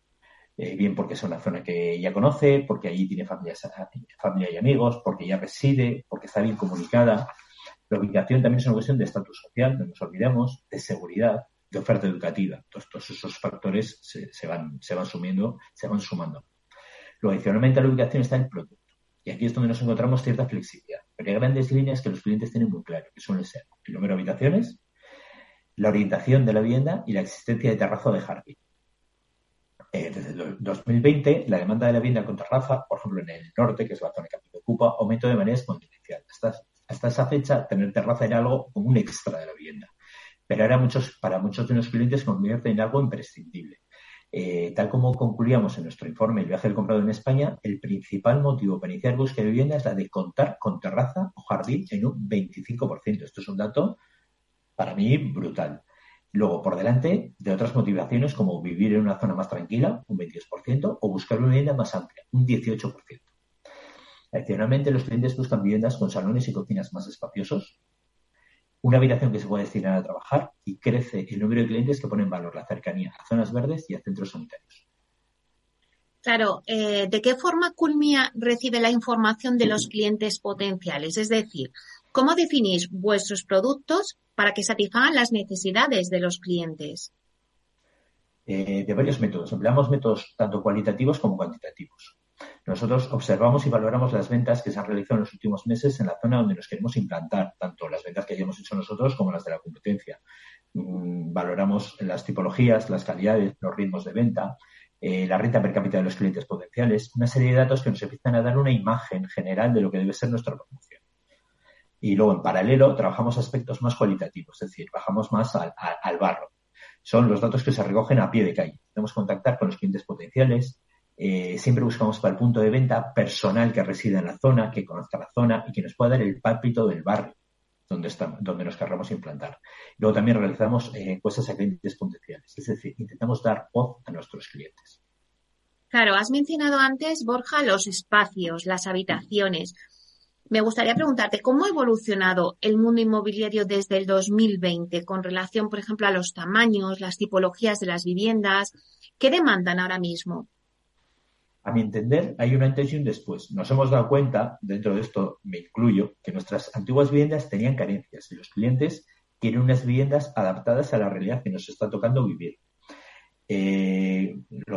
Eh, bien porque es una zona que ya conoce, porque allí tiene familia y amigos, porque ya reside, porque está bien comunicada. La ubicación también es una cuestión de estatus social, no nos olvidemos, de seguridad, de oferta educativa. todos esos factores se, van, se van sumiendo, se van sumando. Luego, adicionalmente a la ubicación está el producto. Y aquí es donde nos encontramos cierta flexibilidad. Pero hay grandes líneas que los clientes tienen muy claro, que suelen ser el número de habitaciones, la orientación de la vivienda y la existencia de terrazo de jardín. Eh, desde el 2020, la demanda de la vivienda con terraza, por ejemplo, en el norte, que es la zona que ocupa, aumentó de manera exponencial. Hasta, hasta esa fecha, tener terraza era algo como un extra de la vivienda. Pero ahora muchos, para muchos de los clientes convierte en algo imprescindible. Eh, tal como concluíamos en nuestro informe El viaje del comprador en España, el principal motivo para iniciar búsqueda de vivienda es la de contar con terraza o jardín en un 25%. Esto es un dato para mí brutal. Luego, por delante de otras motivaciones como vivir en una zona más tranquila, un 22%, o buscar una vivienda más amplia, un 18%. Adicionalmente, los clientes buscan viviendas con salones y cocinas más espaciosos, una habitación que se puede destinar a trabajar y crece el número de clientes que ponen en valor la cercanía a zonas verdes y a centros sanitarios. Claro, eh, ¿de qué forma Culmia recibe la información de los clientes potenciales? Es decir, ¿cómo definís vuestros productos para que satisfagan las necesidades de los clientes? Eh, de varios métodos. Empleamos métodos tanto cualitativos como cuantitativos. Nosotros observamos y valoramos las ventas que se han realizado en los últimos meses en la zona donde nos queremos implantar, tanto las ventas que hayamos hecho nosotros como las de la competencia. Mm, valoramos las tipologías, las calidades, los ritmos de venta, eh, la renta per cápita de los clientes potenciales, una serie de datos que nos empiezan a dar una imagen general de lo que debe ser nuestra promoción. Y luego, en paralelo, trabajamos aspectos más cualitativos, es decir, bajamos más al, al barro. Son los datos que se recogen a pie de calle. Podemos contactar con los clientes potenciales, eh, siempre buscamos para el punto de venta personal que resida en la zona, que conozca la zona y que nos pueda dar el pálpito del barrio donde, donde nos querramos implantar. Luego también realizamos eh, encuestas a clientes potenciales, es decir, intentamos dar voz a nuestros clientes. Claro, has mencionado antes, Borja, los espacios, las habitaciones. Me gustaría preguntarte, ¿cómo ha evolucionado el mundo inmobiliario desde el 2020 con relación, por ejemplo, a los tamaños, las tipologías de las viviendas? ¿Qué demandan ahora mismo? A mi entender, hay un antes y un después. Nos hemos dado cuenta, dentro de esto me incluyo, que nuestras antiguas viviendas tenían carencias y los clientes quieren unas viviendas adaptadas a la realidad que nos está tocando vivir. Eh,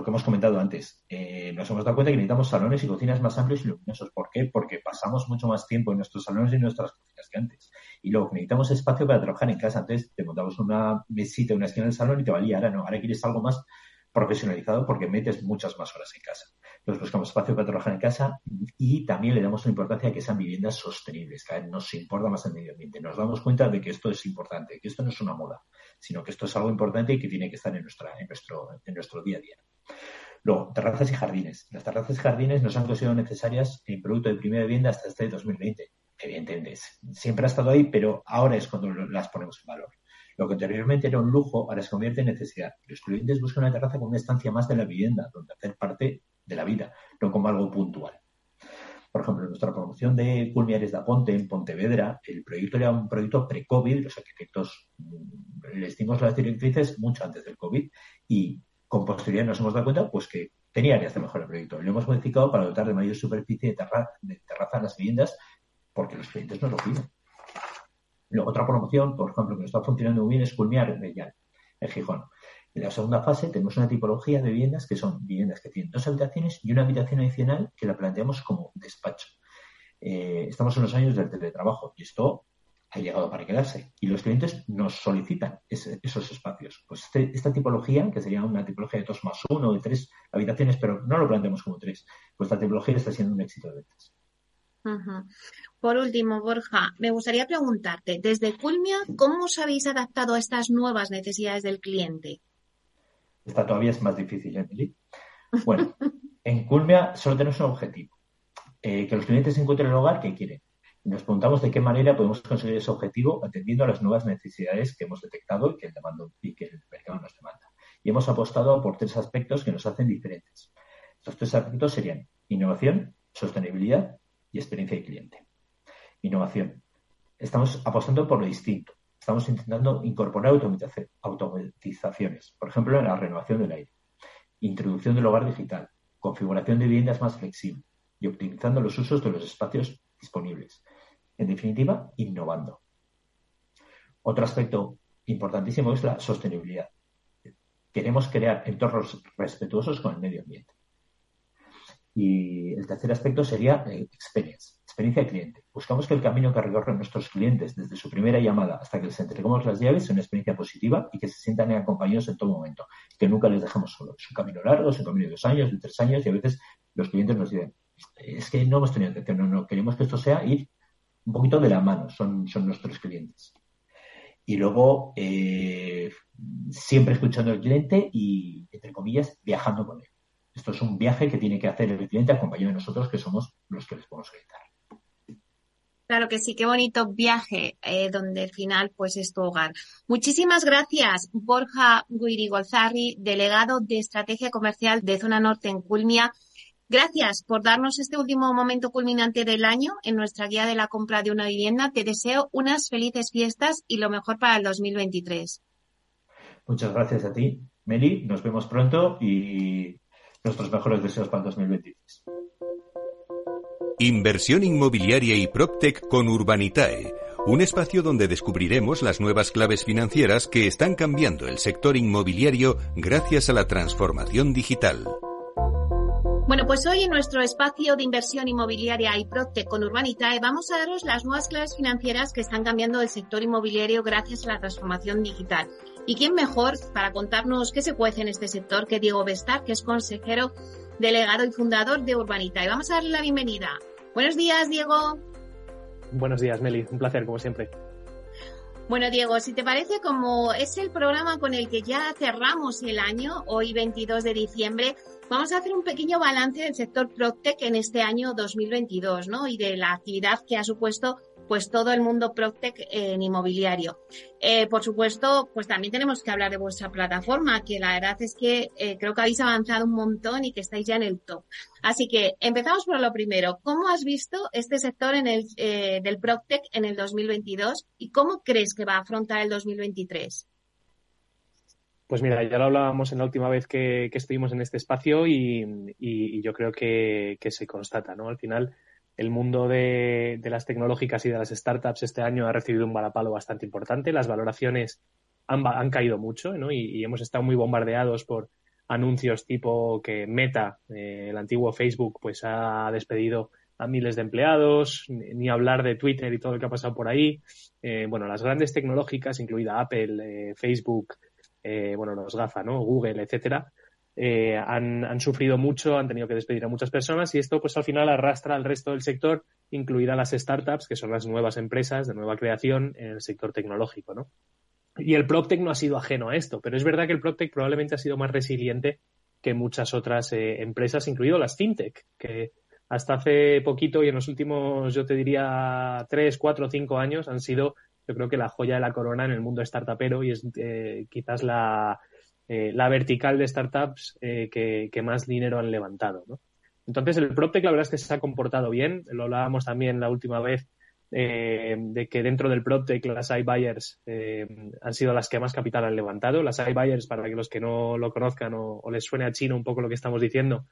lo que hemos comentado antes, eh, nos hemos dado cuenta que necesitamos salones y cocinas más amplios y luminosos. ¿Por qué? Porque pasamos mucho más tiempo en nuestros salones y en nuestras cocinas que antes. Y luego necesitamos espacio para trabajar en casa. Antes te montamos una mesita, una esquina del salón y te valía. Ahora no, ahora quieres algo más profesionalizado porque metes muchas más horas en casa. Entonces buscamos espacio para trabajar en casa y también le damos una importancia a que sean viviendas sostenibles. Cada vez nos importa más el medio ambiente. Nos damos cuenta de que esto es importante, que esto no es una moda, sino que esto es algo importante y que tiene que estar en, nuestro día a día. Luego, terrazas y jardines. Las terrazas y jardines nos han considerado necesarias en producto de primera vivienda hasta este 2020. Evidentemente, siempre ha estado ahí, pero ahora es cuando las ponemos en valor. Lo que anteriormente era un lujo, ahora se convierte en necesidad. Los clientes buscan una terraza con una estancia más de la vivienda, donde hacer parte de la vida, no como algo puntual. Por ejemplo, nuestra promoción de Culmiares de Aponte en Pontevedra, el proyecto era un proyecto pre-COVID, los arquitectos les dimos las directrices mucho antes del COVID y con posterioridad nos hemos dado cuenta pues que tenía áreas de mejora el proyecto. Lo hemos modificado para dotar de mayor superficie de, terraza a las viviendas porque los clientes nos lo piden. Luego, otra promoción, por ejemplo, que nos está funcionando muy bien es Culmiar en el Gijón. En la segunda fase tenemos una tipología de viviendas que son viviendas que tienen dos habitaciones y una habitación adicional que la planteamos como despacho. Eh, estamos en los años del teletrabajo y esto ha llegado para quedarse. Y los clientes nos solicitan esos espacios. Pues este, esta tipología, que sería una tipología de dos más uno, de tres habitaciones, pero no lo planteamos como tres, pues esta tipología está siendo un éxito de ventas. Por último, Borja, me gustaría preguntarte, desde Culmia, ¿cómo os habéis adaptado a estas nuevas necesidades del cliente? Esta todavía es más difícil, Emily. Bueno, en Culmia solo tenemos un objetivo, eh, que los clientes encuentren el hogar que quieren. Nos preguntamos de qué manera podemos conseguir ese objetivo atendiendo a las nuevas necesidades que hemos detectado y que el, y que el mercado nos demanda. Y hemos apostado por tres aspectos que nos hacen diferentes. Estos tres aspectos serían innovación, sostenibilidad y experiencia de cliente. Innovación. Estamos apostando por lo distinto, estamos intentando incorporar automatizaciones, por ejemplo, en la renovación del aire, introducción del hogar digital, configuración de viviendas más flexible y optimizando los usos de los espacios disponibles. En definitiva, innovando. Otro aspecto importantísimo es la sostenibilidad. Queremos crear entornos respetuosos con el medio ambiente. Y el tercer aspecto sería eh, experiencia de cliente. Buscamos que el camino que recorren nuestros clientes desde su primera llamada hasta que les entregamos las llaves sea una experiencia positiva y que se sientan acompañados en todo momento, que nunca les dejemos solos. Es un camino largo, es un camino de dos años, de tres años y a veces los clientes nos dicen, es que no hemos tenido atención, no, no, queremos que esto sea ir un poquito de la mano, son, son nuestros clientes. Y luego, eh, siempre escuchando al cliente y, entre comillas, viajando con él. Esto es un viaje que tiene que hacer el cliente acompañado de nosotros, que somos los que les podemos orientar. Claro que sí, qué bonito viaje eh, donde al final pues es tu hogar. Muchísimas gracias, Borja Guirigolzarri, delegado de Estrategia Comercial de Zona Norte en Culmia. Gracias por darnos este último momento culminante del año en nuestra guía de la compra de una vivienda. Te deseo unas felices fiestas y lo mejor para el 2023. Muchas gracias a ti, Meli. Nos vemos pronto y nuestros mejores deseos para el 2023. Inversión inmobiliaria y PropTech con Urbanitae, un espacio donde descubriremos las nuevas claves financieras que están cambiando el sector inmobiliario gracias a la transformación digital. Bueno, pues hoy en nuestro espacio de inversión inmobiliaria y PropTech con Urbanitae vamos a daros las nuevas claves financieras que están cambiando el sector inmobiliario gracias a la transformación digital. ¿Y quién mejor para contarnos qué se cuece en este sector que Diego Bestar, que es consejero delegado y fundador de Urbanitae? Vamos a darle la bienvenida. Buenos días, Diego. Buenos días, Meli. Un placer, como siempre. Bueno, Diego, si te parece, como es el programa con el que ya cerramos el año, hoy 22 de diciembre, vamos a hacer un pequeño balance del sector PropTech en este año 2022, ¿no? Y de la actividad que ha supuesto pues todo el mundo Proctec en inmobiliario. Eh, por supuesto, pues también tenemos que hablar de vuestra plataforma, que la verdad es que eh, creo que habéis avanzado un montón y que estáis ya en el top. Así que empezamos por lo primero. ¿Cómo has visto este sector en el, eh, del Proctec en el 2022 y cómo crees que va a afrontar el 2023? Pues mira, ya lo hablábamos en la última vez que, estuvimos en este espacio y, yo creo que, que, se constata, ¿no? Al final, el mundo de, las tecnológicas y de las startups este año ha recibido un balapalo bastante importante. Las valoraciones han, caído mucho ¿no? y, hemos estado muy bombardeados por anuncios tipo que Meta, eh, el antiguo Facebook, pues ha despedido a miles de empleados, ni, hablar de Twitter y todo lo que ha pasado por ahí. Eh, bueno, las grandes tecnológicas, incluida Apple, eh, Facebook, bueno, los GAFA, ¿no? Google, etcétera, eh, han, sufrido mucho, han tenido que despedir a muchas personas y esto pues al final arrastra al resto del sector, incluida las startups, que son las nuevas empresas de nueva creación en el sector tecnológico, ¿no? Y el PropTech no ha sido ajeno a esto, pero es verdad que el PropTech probablemente ha sido más resiliente que muchas otras eh, empresas, incluido las FinTech, que hasta hace poquito y en los últimos, yo te diría, tres, cuatro, cinco años han sido, yo creo que la joya de la corona en el mundo startupero y es eh, quizás la, eh, la vertical de startups eh, que, más dinero han levantado. Entonces, el PropTech la verdad es que se ha comportado bien. Lo hablábamos también la última vez eh, de que dentro del PropTech las iBuyers han sido las que más capital han levantado. Las iBuyers, para que los que no lo conozcan o, les suene a chino un poco lo que estamos diciendo,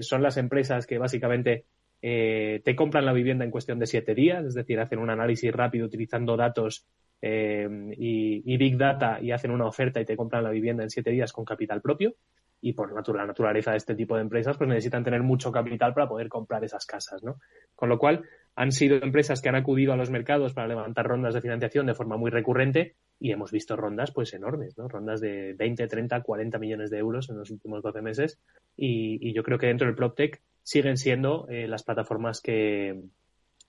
son las empresas que básicamente te compran la vivienda en cuestión de siete días, es decir, hacen un análisis rápido utilizando datos eh, y, Big Data y hacen una oferta y te compran la vivienda en siete días con capital propio. Y por la naturaleza de este tipo de empresas, pues necesitan tener mucho capital para poder comprar esas casas, ¿no? Con lo cual, han sido empresas que han acudido a los mercados para levantar rondas de financiación de forma muy recurrente y hemos visto rondas pues enormes, ¿no? Rondas de 20, 30, 40 millones de euros en los últimos 12 meses y, yo creo que dentro del PropTech siguen siendo eh, las plataformas que,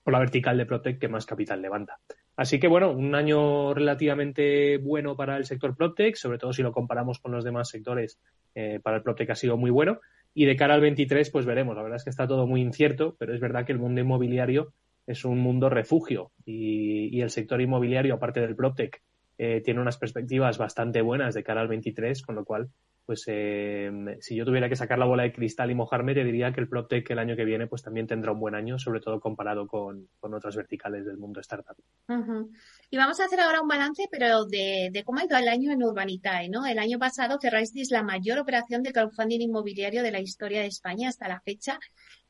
o la vertical de PropTech que más capital levanta. Así que bueno, un año relativamente bueno para el sector PropTech, sobre todo si lo comparamos con los demás sectores, eh, para el PropTech ha sido muy bueno. Y de cara al 23, pues veremos. La verdad es que está todo muy incierto, pero es verdad que el mundo inmobiliario es un mundo refugio y, el sector inmobiliario, aparte del PropTech, eh, tiene unas perspectivas bastante buenas de cara al 23, con lo cual pues eh, si yo tuviera que sacar la bola de cristal y mojarme, te diría que el PropTech el año que viene pues también tendrá un buen año, sobre todo comparado con, otras verticales del mundo startup. Y vamos a hacer ahora un balance, pero de, cómo ha ido el año en Urbanitae, ¿no? El año pasado cerrasteis la mayor operación de crowdfunding inmobiliario de la historia de España hasta la fecha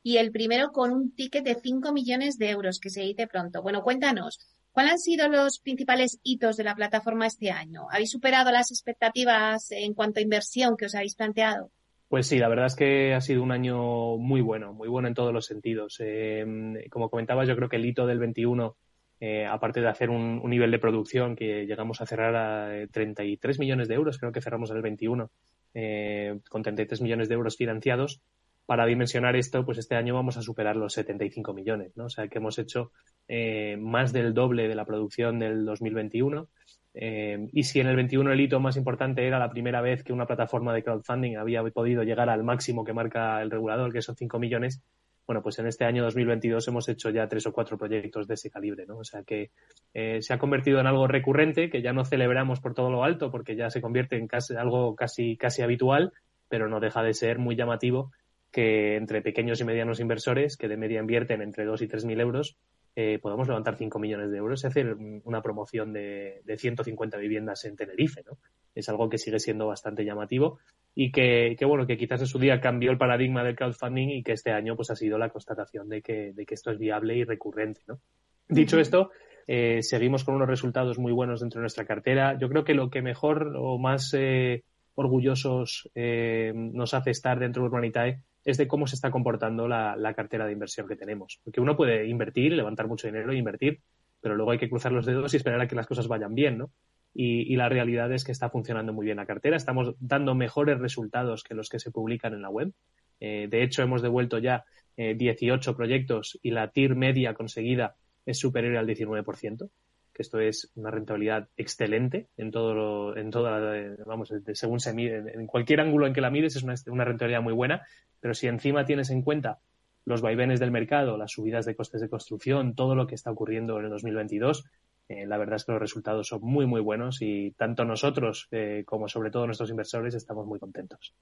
y el primero con un ticket de 5 millones de euros, que se dice pronto. Bueno, cuéntanos, ¿Cuáles han sido los principales hitos de la plataforma este año? ¿Habéis superado las expectativas en cuanto a inversión que os habéis planteado? Pues sí, la verdad es que ha sido un año muy bueno, muy bueno en todos los sentidos. Eh, como comentabas, yo creo que el hito del 21, eh, aparte de hacer un, nivel de producción que llegamos a cerrar a 33 millones de euros, creo que cerramos en el 21, eh, con 33 millones de euros financiados, para dimensionar esto, pues este año vamos a superar los 75 millones, ¿no? O sea que hemos hecho eh, más del doble de la producción del 2021. Eh, y si en el 21 el hito más importante era la primera vez que una plataforma de crowdfunding había podido llegar al máximo que marca el regulador, que son 5 millones, bueno, pues en este año 2022 hemos hecho ya tres o cuatro proyectos de ese calibre, ¿no? O sea que eh, se ha convertido en algo recurrente, que ya no celebramos por todo lo alto, porque ya se convierte en casi, algo casi, casi habitual, pero no deja de ser muy llamativo que entre pequeños y medianos inversores, que de media invierten entre 2 y 3 mil euros, eh, podemos levantar 5 millones de euros y hacer una promoción de, de, 150 viviendas en Tenerife, ¿no? Es algo que sigue siendo bastante llamativo y que, que, bueno, que quizás en su día cambió el paradigma del crowdfunding y que este año pues ha sido la constatación de que, de que esto es viable y recurrente, ¿no? Dicho esto, eh, seguimos con unos resultados muy buenos dentro de nuestra cartera. Yo creo que lo que mejor o más eh, orgullosos eh, nos hace estar dentro de Urbanitae es de cómo se está comportando la, cartera de inversión que tenemos. Porque uno puede invertir, levantar mucho dinero e invertir, pero luego hay que cruzar los dedos y esperar a que las cosas vayan bien, ¿no? Y, la realidad es que está funcionando muy bien la cartera. Estamos dando mejores resultados que los que se publican en la web. Eh, de hecho, hemos devuelto ya 18 eh, proyectos y la TIR media conseguida es superior al 19% que esto es una rentabilidad excelente en todo lo, en toda, vamos, según se mide, en cualquier ángulo en que la mides es una, una, rentabilidad muy buena, pero si encima tienes en cuenta los vaivenes del mercado, las subidas de costes de construcción, todo lo que está ocurriendo en el 2022, eh, la verdad es que los resultados son muy, muy buenos y tanto nosotros eh, como sobre todo nuestros inversores estamos muy contentos.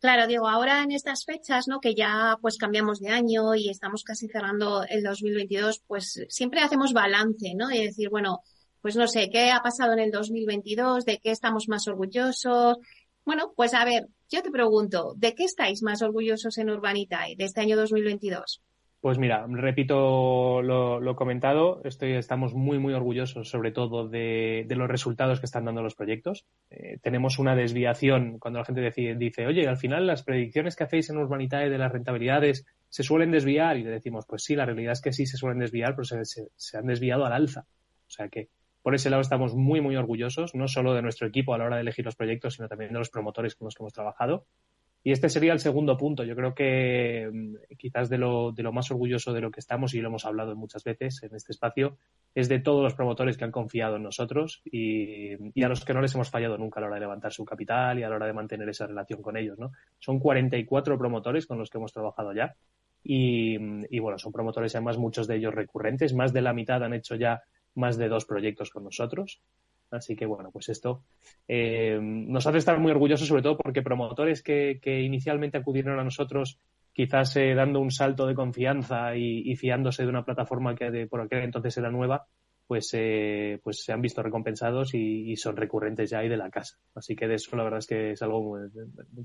Claro, Diego, ahora en estas fechas, ¿no? Que ya pues cambiamos de año y estamos casi cerrando el 2022, pues siempre hacemos balance, ¿no? Y decir, bueno, pues no sé, ¿qué ha pasado en el 2022? ¿De qué estamos más orgullosos? Bueno, pues a ver, yo te pregunto, ¿de qué estáis más orgullosos en Urbanitae de este año 2022? Pues mira, repito lo, comentado, estoy, estamos muy, muy orgullosos sobre todo de, los resultados que están dando los proyectos. Eh, tenemos una desviación cuando la gente dice, oye, al final las predicciones que hacéis en Urbanitae de las rentabilidades se suelen desviar y le decimos, pues sí, la realidad es que sí se suelen desviar, pero se han desviado al alza. O sea que por ese lado estamos muy, muy orgullosos, no solo de nuestro equipo a la hora de elegir los proyectos, sino también de los promotores con los que hemos trabajado. Y este sería el segundo punto. Yo creo que mm, quizás de lo, de lo más orgulloso de lo que estamos, y lo hemos hablado muchas veces en este espacio, es de todos los promotores que han confiado en nosotros y, a los que no les hemos fallado nunca a la hora de levantar su capital y a la hora de mantener esa relación con ellos. ¿no? Son 44 promotores con los que hemos trabajado ya. Y, y bueno, son promotores además muchos de ellos recurrentes. Más de la mitad han hecho ya más de dos proyectos con nosotros. Así que bueno, pues esto eh, nos hace estar muy orgullosos, sobre todo porque promotores que, inicialmente acudieron a nosotros, quizás eh, dando un salto de confianza y, fiándose de una plataforma que por aquel entonces era nueva, pues, eh, pues se han visto recompensados y, son recurrentes ya ahí de la casa. Así que de eso la verdad es que es algo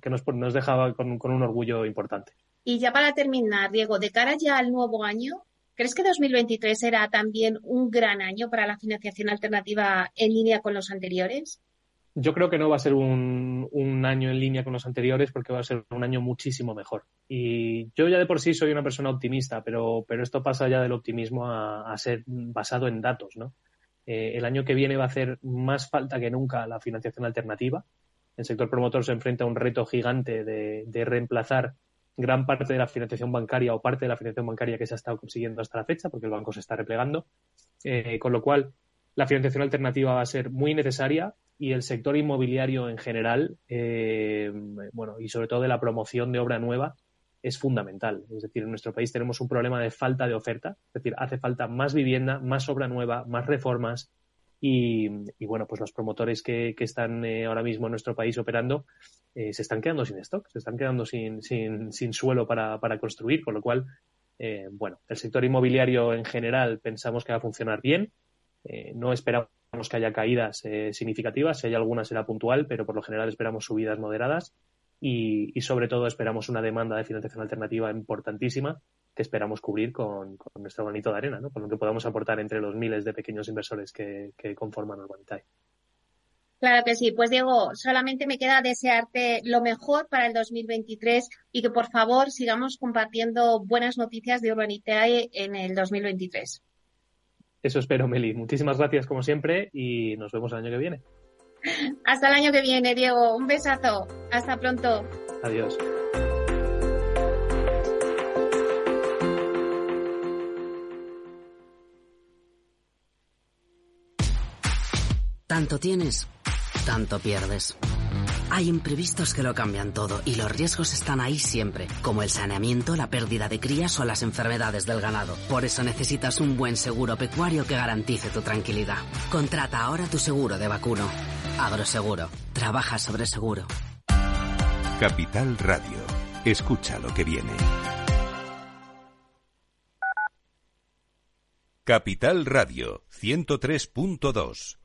que nos, nos deja con, con un orgullo importante. Y ya para terminar, Diego, de cara ya al nuevo año, ¿Crees que 2023 será también un gran año para la financiación alternativa en línea con los anteriores? Yo creo que no va a ser un, año en línea con los anteriores porque va a ser un año muchísimo mejor. Y yo ya de por sí soy una persona optimista, pero, esto pasa ya del optimismo a, ser basado en datos, ¿no? Eh, el año que viene va a hacer más falta que nunca la financiación alternativa. El sector promotor se enfrenta a un reto gigante de reemplazar gran parte de la financiación bancaria o parte de la financiación bancaria que se ha estado consiguiendo hasta la fecha, porque el banco se está replegando. Eh, con lo cual, la financiación alternativa va a ser muy necesaria y el sector inmobiliario en general, eh, bueno, y sobre todo de la promoción de obra nueva, es fundamental. Es decir, en nuestro país tenemos un problema de falta de oferta, es decir, hace falta más vivienda, más obra nueva, más reformas, y, bueno, pues los promotores que, están eh, ahora mismo en nuestro país operando eh, se están quedando sin stock, se están quedando sin, sin, sin suelo para, para, construir, con lo cual, eh, bueno, el sector inmobiliario en general pensamos que va a funcionar bien. no esperamos que haya caídas significativas, si hay alguna será puntual, pero por lo general esperamos subidas moderadas y, y sobre todo esperamos una demanda de financiación alternativa importantísima que esperamos cubrir con, nuestro granito de arena, ¿no? con lo que podamos aportar entre los miles de pequeños inversores que, conforman Urbanitae. Claro que sí. Pues Diego, solamente me queda desearte lo mejor para el 2023 y que por favor sigamos compartiendo buenas noticias de Urbanitae en el 2023. Eso espero, Meli. Muchísimas gracias como siempre y nos vemos el año que viene. Hasta el año que viene, Diego. Un besazo. Hasta pronto. Adiós. Tanto tienes, tanto pierdes. Hay imprevistos que lo cambian todo y los riesgos están ahí siempre, como el saneamiento, la pérdida de crías o las enfermedades del ganado. Por eso necesitas un buen seguro pecuario que garantice tu tranquilidad. Contrata ahora tu seguro de vacuno. Agroseguro. Trabaja sobre seguro. Capital Radio. Escucha lo que viene. Capital Radio 103.2